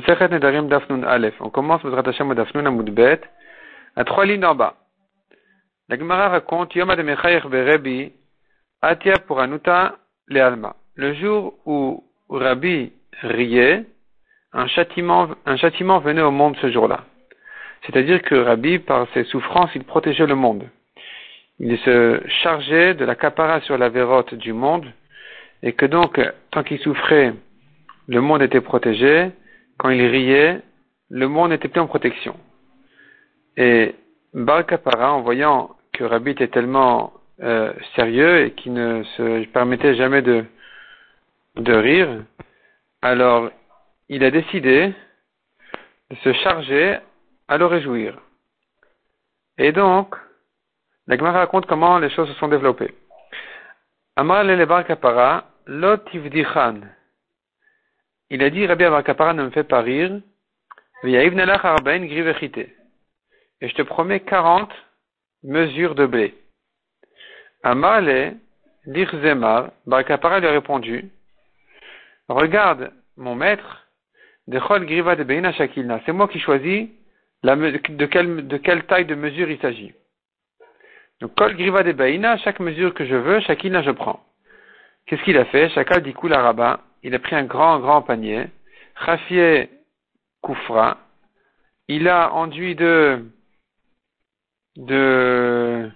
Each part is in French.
Nedarim Dafnun Aleph. On commence Mesrat Hashem Dafnun Amudbet, à trois lignes en bas. La Gemara raconte Yom Ademechayech Berebi, Atia pour Anuta Le Alma. Le jour où Rabbi riait, un châtiment, un châtiment venait au monde ce jour-là. C'est-à-dire que Rabbi, par ses souffrances, il protégeait le monde. Il se chargeait de la capara sur la vérote du monde, et que donc, tant qu'il souffrait, le monde était protégé, quand il riait, le monde n'était plus en protection. Et Bar Kapara, en voyant que Rabbi était tellement euh, sérieux et qu'il ne se permettait jamais de, de rire, alors il a décidé de se charger à le réjouir. Et donc, la Gemara raconte comment les choses se sont développées. Amar le Bar Kapara, lot il a dit, Rabbi Amakapara ne me fait pas rire. Et je te promets 40 mesures de blé. Amale, Dirzemar, Barakapara lui a répondu, regarde, mon maître, de Griva de Beina Shakilna, c'est moi qui choisis de, quelle, taille de mesure il s'agit. Donc, Kol Griva de Beina, chaque mesure que je veux, Shakilna je prends. Qu'est-ce qu'il a fait? Chakal dit la rabat il a pris un grand, grand panier, Rafie Koufra, il a enduit de, d'un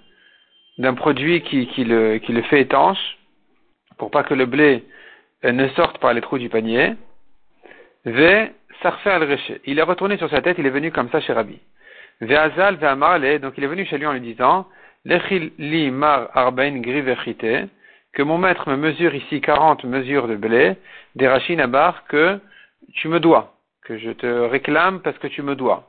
produit qui, qui, le, qui le fait étanche, pour pas que le blé euh, ne sorte par les trous du panier. Ve Sarfer al Il est retourné sur sa tête, il est venu comme ça chez Rabbi. Ve Azal Ve donc il est venu chez lui en lui disant, Lechil li mar arbain grivechite, que mon maître me mesure ici 40 mesures de blé, des rachines à que tu me dois, que je te réclame parce que tu me dois.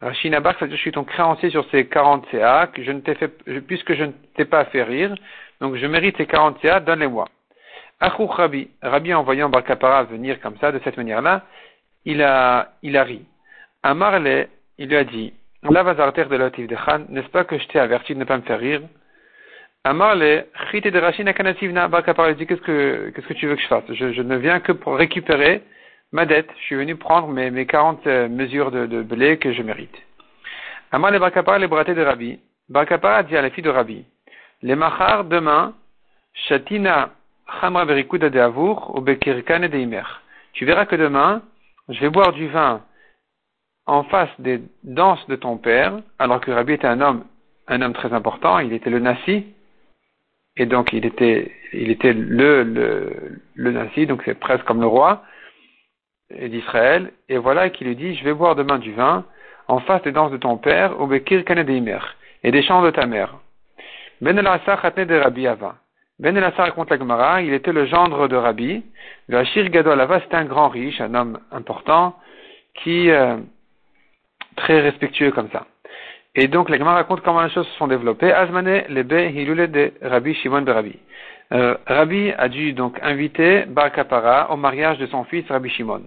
À c'est-à-dire que je suis ton créancier sur ces 40 CA, que je ne t'ai puisque je ne t'ai pas fait rire, donc je mérite ces 40 CA, donne-les-moi. Achou Rabbi, Rabbi en voyant Barkapara venir comme ça, de cette manière-là, il a, ri. Amarle, il lui a dit, La de l'otif de Khan, n'est-ce pas que je t'ai averti de ne pas me faire rire? Amarle, chite de rachina kanasivna, Barkapara dit, qu'est-ce que, qu'est-ce que tu veux que je fasse? Je, ne viens que pour récupérer ma dette. Je suis venu prendre mes, mes 40 euh, mesures de, blé que je mérite. Amar le Barkapara, les bratés de Rabbi. Barkapara dit à la fille de Rabbi, les machar demain, shatina chamra berikuda de avour, ou bekirkane de imer. Tu verras que demain, je vais boire du vin en face des danses de ton père, alors que Rabbi était un homme, un homme très important, il était le nasi, et donc il était, il était le, le, le nasi, donc c'est presque comme le roi d'Israël, et voilà qu'il lui dit, je vais boire demain du vin en face des danses de ton père, au Bekir Kanedeimer, et des chants de ta mère. Ben Khatne de Rabbi Ava. Ben raconte la Gemara, il était le gendre de Rabbi. Le Gadol Ava, c'était un grand riche, un homme important, qui, euh, très respectueux comme ça. Et donc, la Gemara raconte comment les choses se sont développées. Azmane hilule de Rabbi Shimon Rabbi. Euh, Rabbi a dû donc inviter Bar Kapara au mariage de son fils Rabbi Shimon.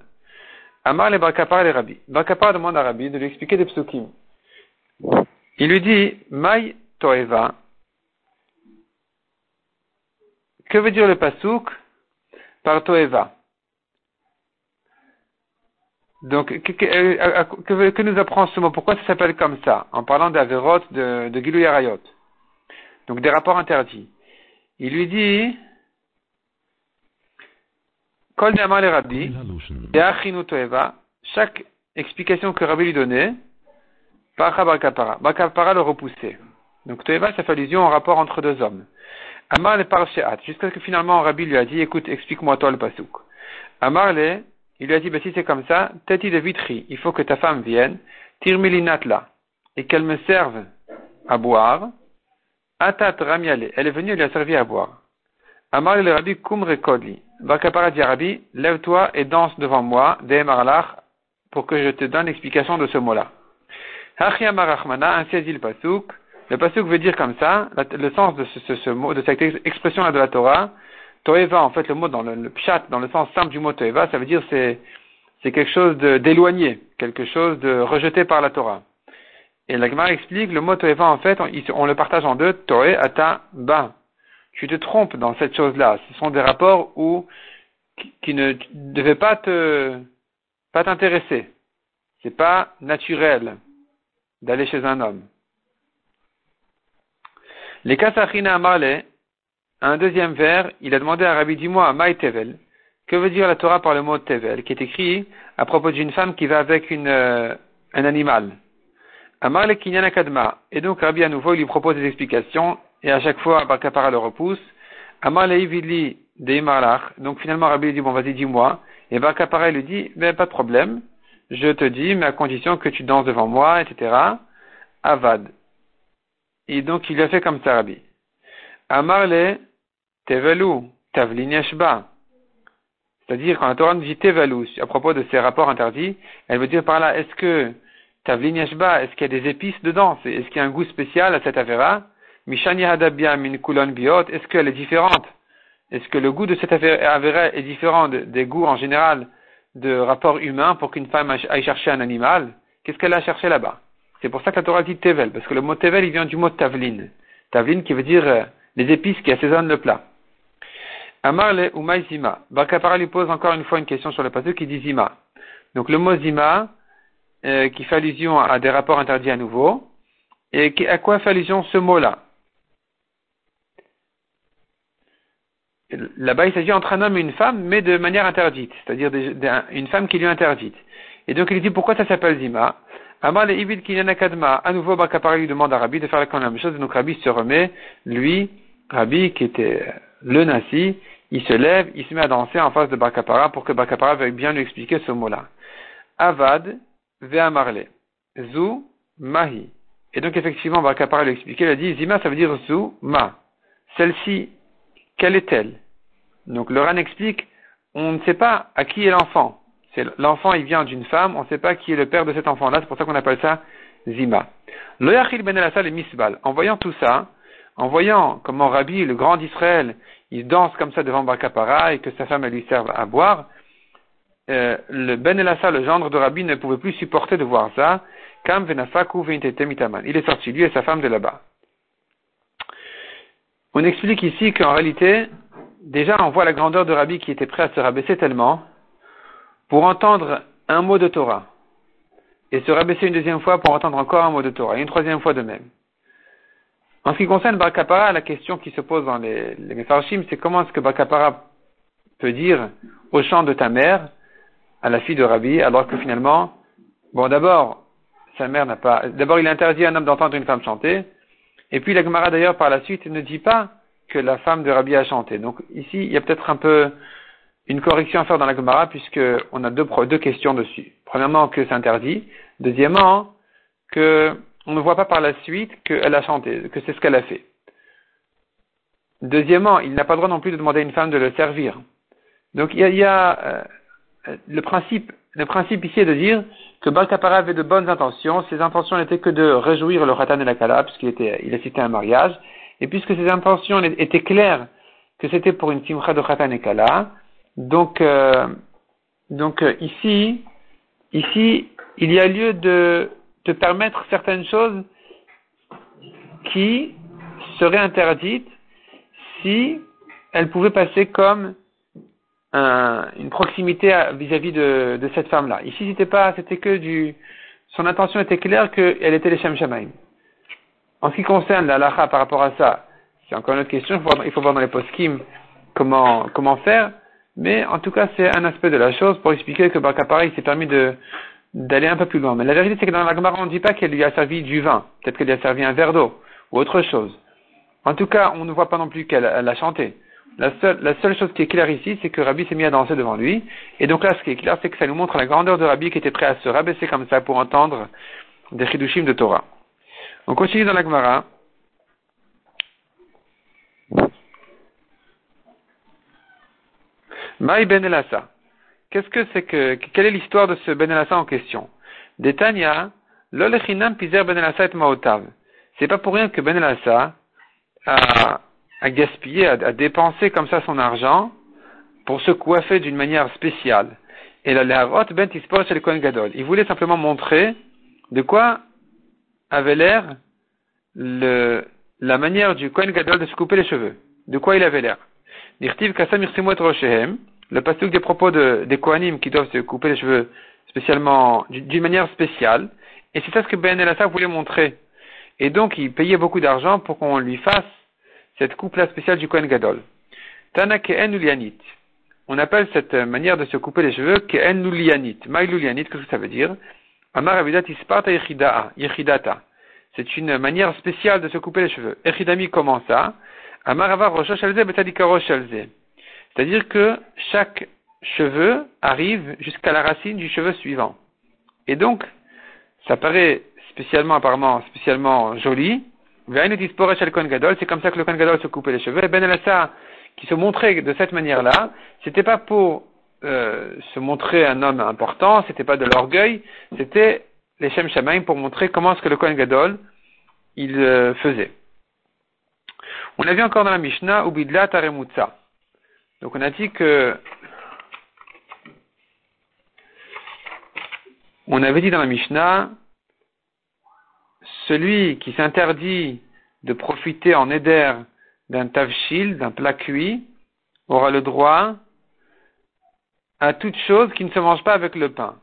Amar le Bar Kapara le Rabbi. Bar Kapara demande à Rabbi de lui expliquer des psukim. Il lui dit, Mai Toeva. Que veut dire le pasuk par Toeva? Donc, que, que, que, nous apprend ce mot? Pourquoi ça s'appelle comme ça? En parlant d'Averot, de, de Gilou Yarayot. Donc, des rapports interdits. Il lui dit, Kol le Rabbi, chaque explication que Rabbi lui donnait, Bacha Barkapara. Barkapara le repoussait. Donc, Toeva, ça fait allusion au rapport entre deux hommes. Amar le Parcheat, jusqu'à ce que finalement Rabbi lui a dit, écoute, explique-moi toi le pasouk. Amar le il lui a dit, bah, si c'est comme ça, tati de vitri, il faut que ta femme vienne, tirmilinatla, et qu'elle me serve à boire. Atat ramiale, elle est venue, elle lui a servi à boire. Amar le rabbi kum rekodli. Bakapara rabbi, lève-toi et danse devant moi, marlach, pour que je te donne l'explication de ce mot-là. Hachiamarachmana, ainsi a dit le pasuk. Le pasuk veut dire comme ça, le sens de ce mot, de cette expression-là de la Torah, Toeva, en fait, le mot dans le, le pshat, dans le sens simple du mot Toeva, ça veut dire c'est c'est quelque chose d'éloigné, quelque chose de rejeté par la Torah. Et la Gemara explique, le mot Toeva, en fait, on, le partage en deux, Toe, Ata, Ba. Tu te trompes dans cette chose-là. Ce sont des rapports où, qui, ne devaient pas te, pas t'intéresser. C'est pas naturel d'aller chez un homme. Les Kasachina Amale, un deuxième vers, il a demandé à Rabbi, dis-moi, Maï Tevel, que veut dire la Torah par le mot Tevel, qui est écrit à propos d'une femme qui va avec une, euh, un animal. Amale Kinyana Kadma. Et donc Rabbi à nouveau, il lui propose des explications, et à chaque fois, Barkapara le repousse. Amale Ivili Deimarlach. Donc finalement, Rabbi lui dit, bon, vas-y, dis-moi. Et Barkapara lui dit, ben, pas de problème. Je te dis, mais à condition que tu danses devant moi, etc. Avad. Et donc, il a fait comme ça, Rabbi. Amarle Tevelu Tavlin. C'est-à-dire, quand la Torah nous dit Tevalu, à propos de ces rapports interdits, elle veut dire par là, est-ce que Tavlin est-ce qu'il y a des épices dedans? Est-ce qu'il y a un goût spécial à cette affaire Mishani Hadabia Min Kulon Biot, est-ce qu'elle est différente? Est-ce que le goût de cette affaire est différent des goûts en général de rapports humains pour qu'une femme aille chercher un animal? Qu'est-ce qu'elle a cherché là-bas? C'est pour ça que la Torah dit Tevel, parce que le mot Tevel, il vient du mot Tavlin. Tavlin qui veut dire euh, les épices qui assaisonnent le plat. Amarle ou Zima. Barkapara lui pose encore une fois une question sur le passage qui dit Zima. Donc le mot Zima, euh, qui fait allusion à des rapports interdits à nouveau, et à quoi fait allusion ce mot-là? Là-bas, il s'agit entre un homme et une femme, mais de manière interdite, c'est-à-dire une femme qui lui est interdite. Et donc il dit pourquoi ça s'appelle Zima? Amal et Ibid Kadma. À nouveau, Bakapara lui demande à Rabbi de faire la même chose. Donc Rabbi se remet, lui, Rabbi, qui était le Nasi, il se lève, il se met à danser en face de Bakapara pour que Bakapara veuille bien lui expliquer ce mot-là. Avad, Ve'amarle. Zu, Mahi. Et donc effectivement, Bakapara lui expliqué, il a dit, Zima, ça veut dire Zu, Ma. Celle-ci, quelle est-elle? Donc le Ran explique, on ne sait pas à qui est l'enfant l'enfant, il vient d'une femme, on ne sait pas qui est le père de cet enfant-là, c'est pour ça qu'on appelle ça Zima. Loyachil ben el et Misbal. En voyant tout ça, en voyant comment Rabbi, le grand d'Israël, il danse comme ça devant Bakapara et que sa femme lui serve à boire, euh, le Ben Elassa, le gendre de Rabbi, ne pouvait plus supporter de voir ça. Kam Il est sorti, lui et sa femme, de là-bas. On explique ici qu'en réalité, déjà on voit la grandeur de Rabbi qui était prêt à se rabaisser tellement pour entendre un mot de Torah et se rabaisser une deuxième fois pour entendre encore un mot de Torah et une troisième fois de même. En ce qui concerne Bakapara, la question qui se pose dans les, les c'est comment est-ce que Bakapara peut dire au chant de ta mère, à la fille de Rabbi, alors que finalement, bon d'abord, sa mère n'a pas, d'abord il interdit à un homme d'entendre une femme chanter, et puis la Gemara d'ailleurs par la suite ne dit pas que la femme de Rabbi a chanté. Donc ici, il y a peut-être un peu une correction à faire dans la Gemara puisqu'on a deux, deux questions dessus. Premièrement, que c'est interdit. Deuxièmement, que on ne voit pas par la suite qu'elle a chanté, que c'est ce qu'elle a fait. Deuxièmement, il n'a pas le droit non plus de demander à une femme de le servir. Donc il y a, euh, le principe, le principe ici est de dire que Balkapara avait de bonnes intentions. Ses intentions n'étaient que de réjouir le Ratan et la Kala, puisqu'il était, il a cité un mariage. Et puisque ses intentions étaient claires que c'était pour une simcha de Ratan et Kala, donc, euh, donc euh, ici, ici, il y a lieu de, te permettre certaines choses qui seraient interdites si elles pouvaient passer comme une proximité vis-à-vis de, cette femme-là. Ici, c'était pas, c'était que du, son intention était claire qu'elle était les Shem Shamaim. En ce qui concerne la lacha par rapport à ça, c'est encore une autre question. Il faut voir, dans les poskim comment comment faire. Mais en tout cas, c'est un aspect de la chose pour expliquer que Barkapara, il s'est permis de, d'aller un peu plus loin. Mais la vérité, c'est que dans la Gemara, on ne dit pas qu'elle lui a servi du vin. Peut-être qu'elle lui a servi un verre d'eau ou autre chose. En tout cas, on ne voit pas non plus qu'elle a chanté. La seule, chose qui est claire ici, c'est que Rabbi s'est mis à danser devant lui. Et donc là, ce qui est clair, c'est que ça nous montre la grandeur de Rabbi qui était prêt à se rabaisser comme ça pour entendre des chidushim de Torah. On continue dans la Gemara. Maï Ben Elassa. Qu'est-ce que c'est que, quelle est l'histoire de ce Ben en question? Detania, l'olechinam pizer Ben et maotav. C'est pas pour rien que Ben a, a gaspillé, a, dépensé comme ça son argent pour se coiffer d'une manière spéciale. Et la ben tispor Kohen Gadol. Il voulait simplement montrer de quoi avait l'air le, la manière du Kohen Gadol de se couper les cheveux. De quoi il avait l'air. Kasam le pasuk des propos de, des Kohanim qui doivent se couper les cheveux spécialement, d'une manière spéciale. Et c'est ça ce que Ben Elassa voulait montrer. Et donc, il payait beaucoup d'argent pour qu'on lui fasse cette coupe-là spéciale du Kohen Gadol. Tana Ke'en Ulianit. On appelle cette manière de se couper les cheveux Ke'en Ulianit. Maïlulianit, qu'est-ce que ça veut dire? Amar Avidat Isparta Yechidata. C'est une manière spéciale de se couper les cheveux. Echidami, comment ça? Amar Avar Rosh C'est-à-dire que chaque cheveu arrive jusqu'à la racine du cheveu suivant. Et donc, ça paraît spécialement, apparemment, spécialement joli. C'est comme ça que le Kohen Gadol se coupait les cheveux. Et Ben Elassa, qui se montrait de cette manière-là, c'était pas pour euh, se montrer un homme important, c'était pas de l'orgueil, c'était les Shem Shamaim pour montrer comment ce que le Kohen Gadol il euh, faisait. On a vu encore dans la Mishnah Ubidla Taremutsa. Donc on a dit que on avait dit dans la Mishnah celui qui s'interdit de profiter en éder d'un tavshil, d'un plat cuit, aura le droit à toute chose qui ne se mange pas avec le pain.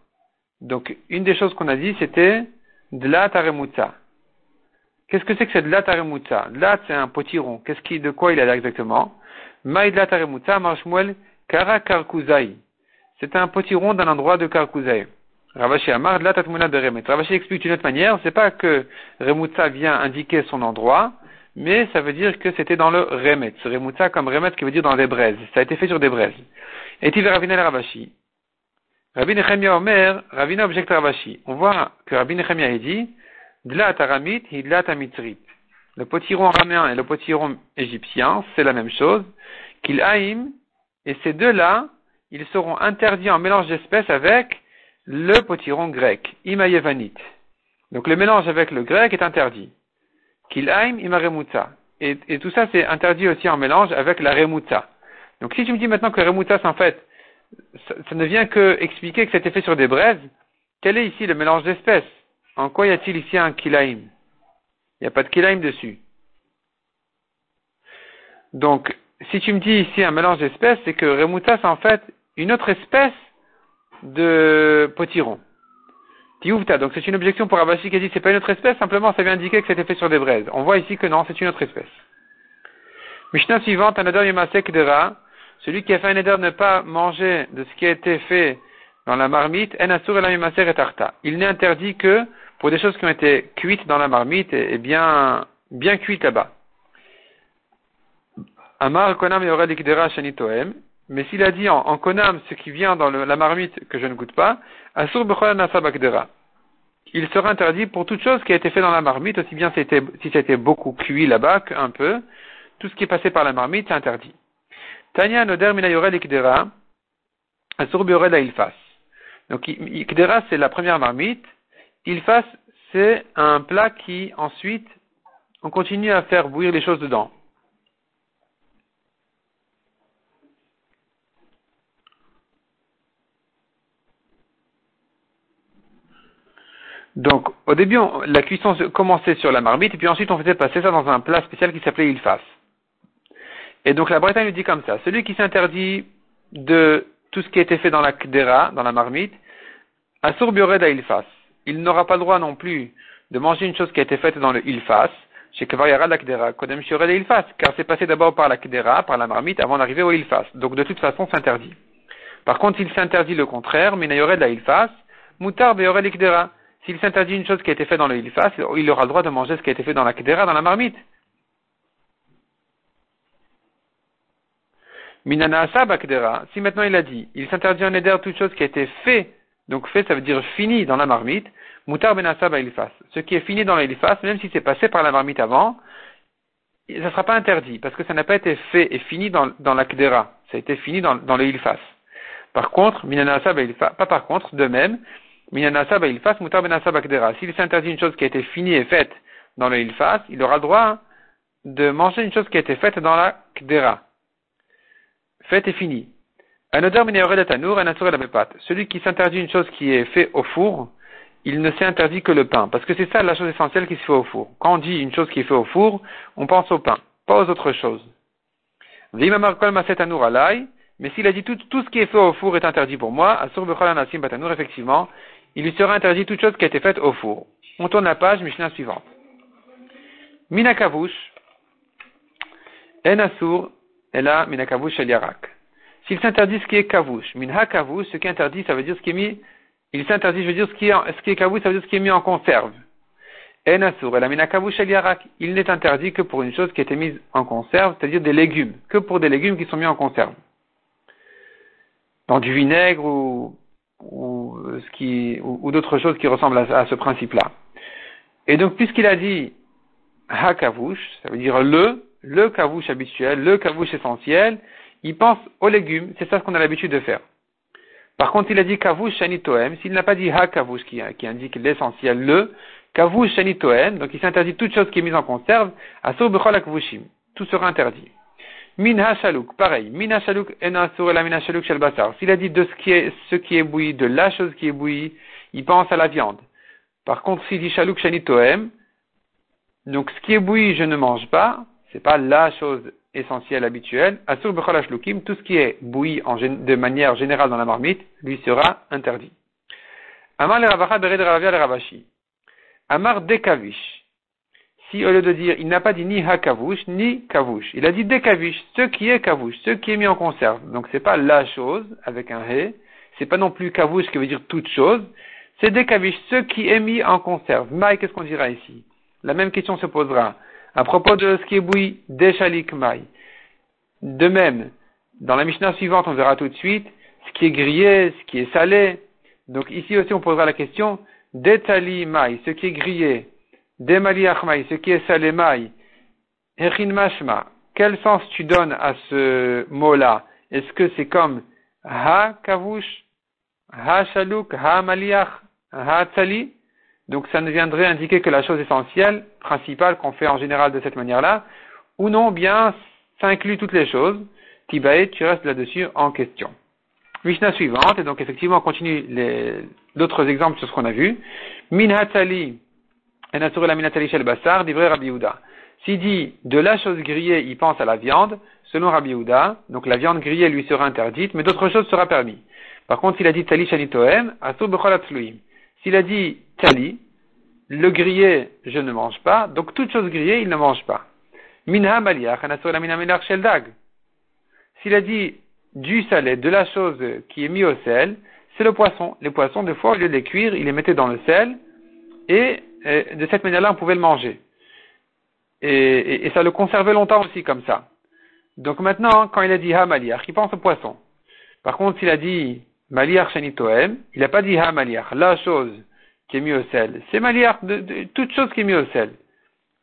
Donc, une des choses qu'on a dit, c'était de la. Qu'est-ce que c'est que cette la taremutza Là, c'est un potiron. Qu'est-ce qui, de quoi il a exactement? Kara karkuzai. C'est un potiron d'un endroit de karkuzai. Ravashi Amar, la tatmuna de Remet. Ravashi explique d'une autre manière, c'est pas que Remutza vient indiquer son endroit, mais ça veut dire que c'était dans le Remet. Remutza comme Remet qui veut dire dans des braises. Ça a été fait sur des braises. Et il Ravina le Ravashi? Rabbi Nechemia Omer, Ravina objecte Ravashi. On voit que Rabbi Nechemia dit, Dla taramit, hidla tamitrit. Le potiron araméen et le potiron égyptien, c'est la même chose. Qu'il et ces deux-là, ils seront interdits en mélange d'espèces avec le potiron grec, imayevanit. Donc le mélange avec le grec est interdit. Kilaim imaremutza. Et, tout ça, c'est interdit aussi en mélange avec la remutza. Donc si tu me dis maintenant que remutza, en fait, ça, ne vient que expliquer que c'était fait sur des braises, quel est ici le mélange d'espèces? En quoi y a-t-il ici un kilaim Il n'y a pas de kilaim dessus. Donc, si tu me dis ici un mélange d'espèces, c'est que remutza, c'est en fait une autre espèce de potiron. Tiouvta, donc c'est une objection pour Abashi qui a dit c'est pas une autre espèce, simplement ça vient indiquer que c'était fait sur des braises. On voit ici que non, c'est une autre espèce. Mishnah suivante, Anadar Yemasek Dera, celui qui a fait un éder ne pas manger de ce qui a été fait dans la marmite, En Asur et Tarta. Il n'est interdit que pour des choses qui ont été cuites dans la marmite et, bien, bien cuites là-bas. Amar Konam Shanitoem, mais s'il a dit en, konam ce qui vient dans la marmite que je ne goûte pas, asur il sera interdit pour toute chose qui a été fait dans la marmite, aussi bien si c'était beaucoup cuit là-bas qu'un peu, tout ce qui est passé par la marmite, c'est interdit. Tanya noder asur. Donc ikdera c'est la première marmite, ilfas c'est un plat qui ensuite on continue à faire bouillir les choses dedans. Donc, au début, la cuisson commençait sur la marmite, et puis ensuite on faisait passer ça dans un plat spécial qui s'appelait ilfas. Et donc la Bretagne nous dit comme ça, celui qui s'interdit de tout ce qui a été fait dans la kdera, dans la marmite, asur à ilfas. Il n'aura pas le droit non plus de manger une chose qui a été faite dans le ilfas, chez Kavariara la kdera, kodem ilfas, car c'est passé d'abord par la kdera, par la marmite, avant d'arriver au ilfas. Donc de toute façon, c'est interdit. Par contre, il s'interdit le contraire, minayored la ilfas, mutar beyored ikdera s'il s'interdit une chose qui a été faite dans le ilfas, il aura le droit de manger ce qui a été fait dans la kedera, dans la marmite. Minana kedera. Si maintenant il a dit, il s'interdit en éder toute chose qui a été fait, donc fait, ça veut dire fini dans la marmite, mutar benasab ilfas. Ce qui est fini dans l'ilfas, même si c'est passé par la marmite avant, ça ne sera pas interdit, parce que ça n'a pas été fait et fini dans, la kedera. Ça a été fini dans, dans. Par contre, minana ilfas, pas par contre, de même, Minanasa ilfas mutar benasa bakdera. S'il s'interdit une chose qui a été finie et faite dans le il aura le droit de manger une chose qui a été faite dans la kdera. Faite et finie. Un odeur de tanour, un la Celui qui s'interdit une chose qui est faite au four, il ne s'interdit que le pain. Parce que c'est ça la chose essentielle qui se fait au four. Quand on dit une chose qui est faite au four, on pense au pain, pas aux autres choses. Mais s'il a dit tout, ce qui est fait au four est interdit pour moi, effectivement, il lui sera interdit toute chose qui a été faite au four. On tourne la page, Mishnah suivante. Minakavush, En Asur, et là, Minakavush El Yarak. S'il s'interdit ce qui est kavush, minha kavush, ce qui est interdit, ça veut dire ce qui est mis, il s'interdit, je veux dire ce qui est, ce qui est kavush, ça veut dire ce qui est mis en conserve. En Asur, et la. Il n'est interdit que pour une chose qui été mise en conserve, c'est-à-dire des légumes, que pour des légumes qui sont mis en conserve. Dans du vinaigre ou ou, euh, ce qui, ou, d'autres choses qui ressemblent à, ce principe-là. Et donc, puisqu'il a dit ha kavush, ça veut dire le, le kavush habituel, le kavush essentiel, il pense aux légumes, c'est ça ce qu'on a l'habitude de faire. Par contre, il a dit kavush shanitoem, s'il n'a pas dit ha kavush qui, qui indique l'essentiel, le, kavush shanitoem, donc il s'interdit toute chose qui est mise en conserve, asur bechol tout sera interdit. Minha shalouk, pareil. Minha shalouk enasur la mina shalouk shel basar. S'il a dit de ce qui est, ce qui est bouilli, de la chose qui est bouillie, il pense à la viande. Par contre, s'il dit shalouk shanitoem, donc ce qui est bouilli, je ne mange pas, c'est pas la chose essentielle habituelle. Asur bechol tout ce qui est bouilli de manière générale dans la marmite, lui sera interdit. Amar le ravacha bered le ravashi. Amar dekavish si au lieu de dire, il n'a pas dit ni ha-kavush, ni kavush, il a dit dekavush, ce qui est kavush, ce qui est mis en conserve. Donc c'est pas la chose avec un he, c'est pas non plus kavush qui veut dire toute chose, c'est dekavush, ce qui est mis en conserve. Maï, qu'est-ce qu'on dira ici? La même question se posera. À propos de ce qui est bouilli, deshalik maï. De même, dans la Mishnah suivante, on verra tout de suite ce qui est grillé, ce qui est salé. Donc ici aussi on posera la question, detali maï, ce qui est grillé, Demaliachmaï, ce qui est salemaï, Echin mashma, quel sens tu donnes à ce mot-là? Est-ce que c'est comme ha kavush, ha shalouk, ha maliach, ha tsali Donc ça ne viendrait indiquer que la chose essentielle, principale qu'on fait en général de cette manière-là, ou non, bien ça inclut toutes les choses. Tibae, tu restes là-dessus en question. Mishnah suivante, et donc effectivement on continue d'autres exemples sur ce qu'on a vu. Min hatzali, s'il dit de la chose grillée, il pense à la viande, selon Rabbi Yehuda, donc la viande grillée lui sera interdite, mais d'autres choses sera permis. Par contre, s'il a dit tali shanitoem, S'il a dit tali, le grillé, je ne mange pas, donc toute chose grillée, il ne mange pas. Minha sheldag. S'il a dit du salé, de la chose qui est mis au sel, c'est le poisson. Les poissons, des fois, au lieu de les cuire, il les mettait dans le sel, et de cette manière-là, on pouvait le manger. Et, ça le conservait longtemps aussi comme ça. Donc maintenant, quand il a dit ha maliach, il pense au poisson? Par contre, s'il a dit maliach shenitoem, il n'a pas dit ha maliach, la chose qui est mise au sel. C'est maliach, de, toute chose qui est mise au sel.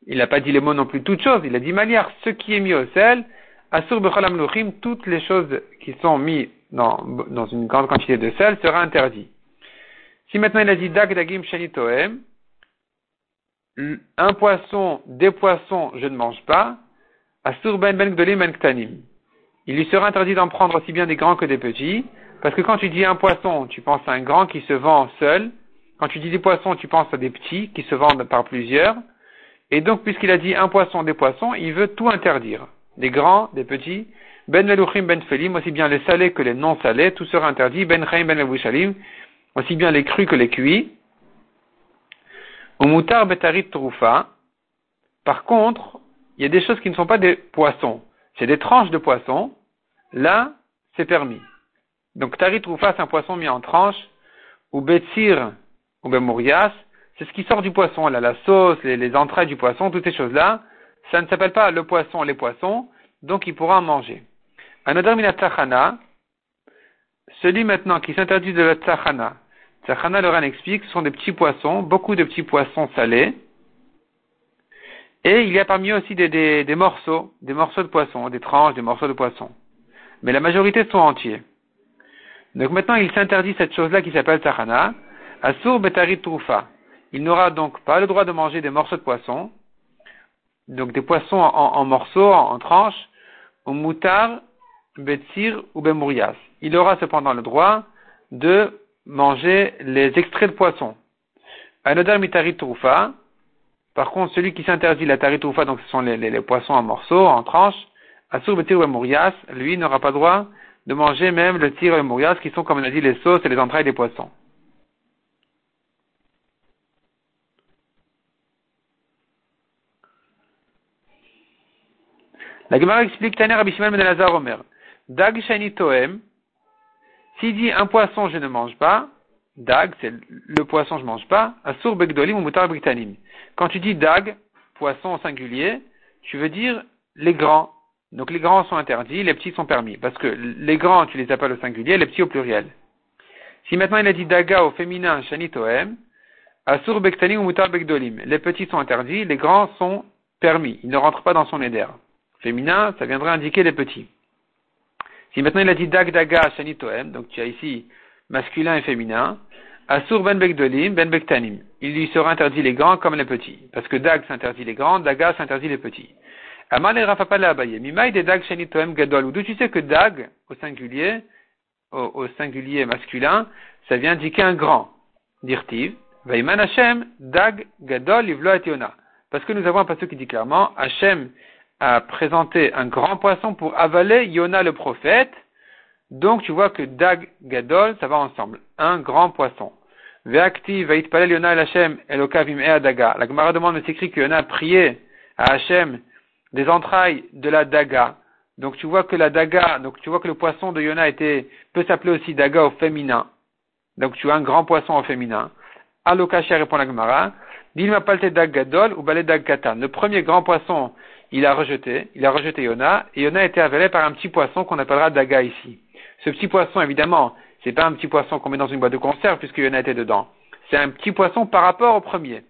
Il n'a pas dit les mots non plus toute chose, il a dit maliach, ce qui est mis au sel, asur bechalam luchim, toutes les choses qui sont mises dans, dans une grande quantité de sel sera interdit. Si maintenant il a dit dag dagim shenitoem, un poisson, des poissons, je ne mange pas, Asur ben ben ben ktanim. Il lui sera interdit d'en prendre aussi bien des grands que des petits, parce que quand tu dis un poisson, tu penses à un grand qui se vend seul, quand tu dis des poissons, tu penses à des petits qui se vendent par plusieurs, et donc puisqu'il a dit un poisson, des poissons, il veut tout interdire. Des grands, des petits, ben veluchim ben felim, aussi bien les salés que les non salés, tout sera interdit, ben chaim ben aussi bien les crus que les cuits, Umutar betarit troufa. Par contre, il y a des choses qui ne sont pas des poissons. C'est des tranches de poissons. Là, c'est permis. Donc, tarit troufa, c'est un poisson mis en tranches. Ou betzir, ou bemourias, c'est ce qui sort du poisson. Là, la sauce, les, entrailles du poisson, toutes ces choses-là. Ça ne s'appelle pas le poisson, les poissons. Donc, il pourra en manger. Another minatachana. Celui maintenant qui s'interdit de la tzachana, Tzachana Loran explique, ce sont des petits poissons, beaucoup de petits poissons salés. Et il y a parmi eux aussi des, des, morceaux, des morceaux de poissons, des tranches, des morceaux de poissons. Mais la majorité sont entiers. Donc maintenant, il s'interdit cette chose-là qui s'appelle Tzachana, Asur Betarit Trufa. Il n'aura donc pas le droit de manger des morceaux de poissons, donc des poissons en, morceaux, en, tranches, ou moutar, betsir ou bemourias. Il aura cependant le droit de manger les extraits de poisson. Anodar mitari troufa. Par contre, celui qui s'interdit la taritoufa, donc ce sont les, poissons en morceaux, en tranches, asur betir mourias, lui n'aura pas droit de manger même le tir et le mourias, qui sont, comme on a dit, les sauces et les entrailles des poissons. La Gemara explique Taner Rabbi Shimon ben Omer. Dag shani toem. S'il dit un poisson je ne mange pas, dag c'est le poisson je ne mange pas, asur begdolim ou mutar britanim. Quand tu dis dag, poisson au singulier, tu veux dire les grands. Donc les grands sont interdits, les petits sont permis. Parce que les grands, tu les appelles au singulier, les petits au pluriel. Si maintenant il a dit daga au féminin, shani toem, asur bektanim ou mutar begdolim. Les petits sont interdits, les grands sont permis. Ils ne rentrent pas dans son éder féminin, ça viendrait indiquer les petits. Si maintenant il a dit dag daga shanitoem, donc tu as ici masculin et féminin, asur ben bekdolim ben bektanim. Il lui sera interdit les grands comme les petits. Parce que dag s'interdit les grands, daga s'interdit les petits. Amal et rafapala abaye. Mimaï de dag shanitoem gadol. D'où tu sais que dag, au singulier, au, singulier masculin, ça vient indiquer un grand. Dirtiv. Vaiman Hashem, dag gadol livlo ationa. Parce que nous avons un passage qui dit clairement, Hashem a présenté un grand poisson pour avaler Yona le prophète. Donc tu vois que Dag Gadol, ça va ensemble. Un grand poisson. Ve'akti va'itpalel Yona el Hashem elokavim daga. La Gemara demande, mais s'écrit que Yona a prié à Hashem des entrailles de la daga. Donc tu vois que la daga, donc tu vois que le poisson de Yona était, peut s'appeler aussi daga au féminin. Donc tu as un grand poisson au féminin. Alokacher répond la Gemara. Dilma palte dag gadol ou balé dag katan. Le premier grand poisson il a rejeté, il a rejeté Yona, et Yona a été avalé par un petit poisson qu'on appellera Daga ici. Ce petit poisson, évidemment, c'est pas un petit poisson qu'on met dans une boîte de conserve puisque Yona était dedans. C'est un petit poisson par rapport au premier.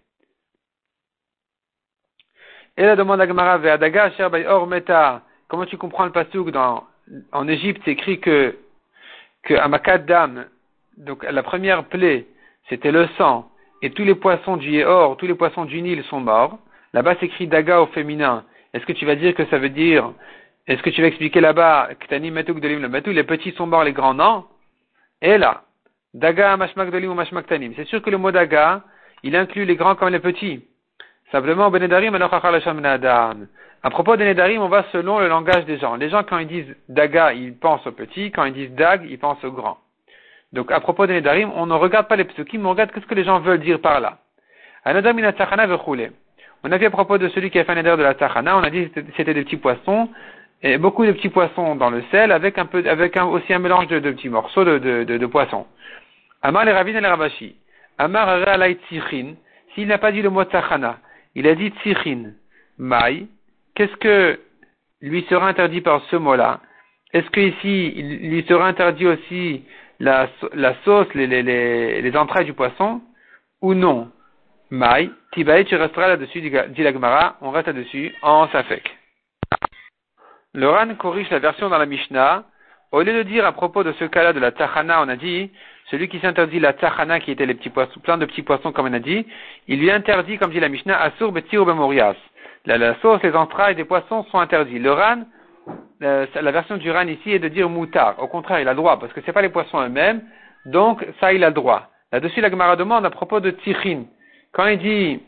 Et la demande à Gemara Daga Or Meta. Comment tu comprends le pasuk dans, en Égypte, c'est écrit que, que donc la première plaie, c'était le sang, et tous les poissons du Yéhor, tous les poissons du Nil sont morts. Là-bas, c'est écrit Daga au féminin. Est-ce que tu vas dire que ça veut dire, est-ce que tu vas expliquer là-bas, Ktani Dolim le les petits sont morts, les grands non? Et là, Daga Mashmak Dolim ou Mashmak Tanim. C'est sûr que le mot Daga, il inclut les grands comme les petits. Simplement, Benedarim, À propos des Nedarim, on va selon le langage des gens. Les gens, quand ils disent Daga, ils pensent aux petits. Quand ils disent Dag, ils pensent aux grands. Donc, à propos des Nedarim, on ne regarde pas les psukim, on regarde ce que les gens veulent dire par là. On a vu à propos de celui qui a fait un éder de la tachana, on a dit que c'était des petits poissons, et beaucoup de petits poissons dans le sel, avec un peu, avec aussi un mélange de, petits morceaux de, de, poissons. Amar les ravines et les rabashi. Amar alay tzichin. S'il n'a pas dit le mot tachana, il a dit tzichin. Maï. Qu'est-ce que lui sera interdit par ce mot-là? Est-ce que ici, il lui sera interdit aussi la, sauce, les entrailles du poisson? Ou non? Maï, Tibaï, tu resteras là-dessus, dit la on reste là-dessus, en Safek. Le Ran corrige la version dans la Mishnah. Au lieu de dire à propos de ce cas-là de la Tachana, on a dit, celui qui s'interdit la Tachana, qui était les petits poissons, plein de petits poissons, comme on a dit, il lui interdit, comme dit la Mishnah, Asur Betir Bemorias. La, la sauce, les entrailles des poissons sont interdits. Le Ran, la, version du Ran ici est de dire Moutar. Au contraire, il a droit, parce que c'est pas les poissons eux-mêmes, donc ça, il a droit. Là-dessus, la Gemara demande à propos de Tichin. Quand il dit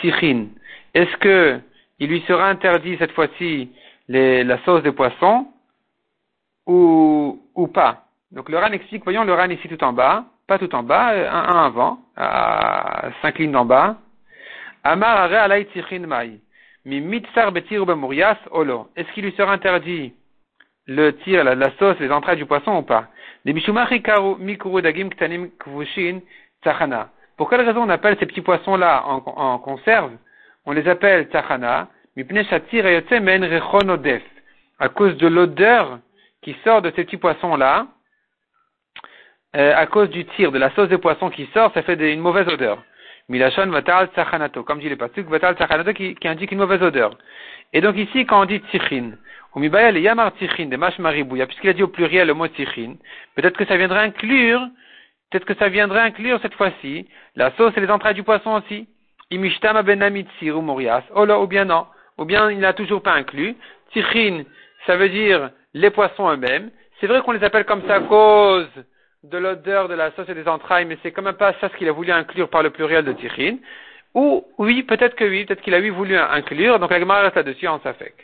tichin, est-ce que il lui sera interdit cette fois-ci la sauce des poissons ou, ou pas? Donc le RAN explique, voyons le RAN ici tout en bas, pas tout en bas, un, un avant, à cinq lignes d'en bas. Amar alay tichin mai. Olo. Est-ce qu'il lui sera interdit le tir, la, sauce, les entrailles du poisson ou pas? Pour quelle raison on appelle ces petits poissons-là en, conserve? On les appelle tachana, à cause de l'odeur qui sort de ces petits poissons-là, euh, à cause du tir, de la sauce de poisson qui sort, ça fait une mauvaise odeur. Milachon vatal comme dit le pasuk, vatal qui, qui indique une mauvaise odeur. Et donc ici, quand on dit tichin, ou yamar tichin, des mâches maribouya, puisqu'il a dit au pluriel le mot tichin, peut-être que ça viendrait inclure Peut-être que ça viendrait inclure cette fois-ci la sauce et les entrailles du poisson aussi. Ou morias. Oh là, ou bien non. Ou bien il n'a toujours pas inclus. Tichin, ça veut dire les poissons eux-mêmes. C'est vrai qu'on les appelle comme ça à cause de l'odeur de la sauce et des entrailles, mais c'est quand même pas ça ce qu'il a voulu inclure par le pluriel de tichin. Ou oui, peut-être que oui, peut-être qu'il a eu voulu inclure, donc la Gemara reste là-dessus en safek.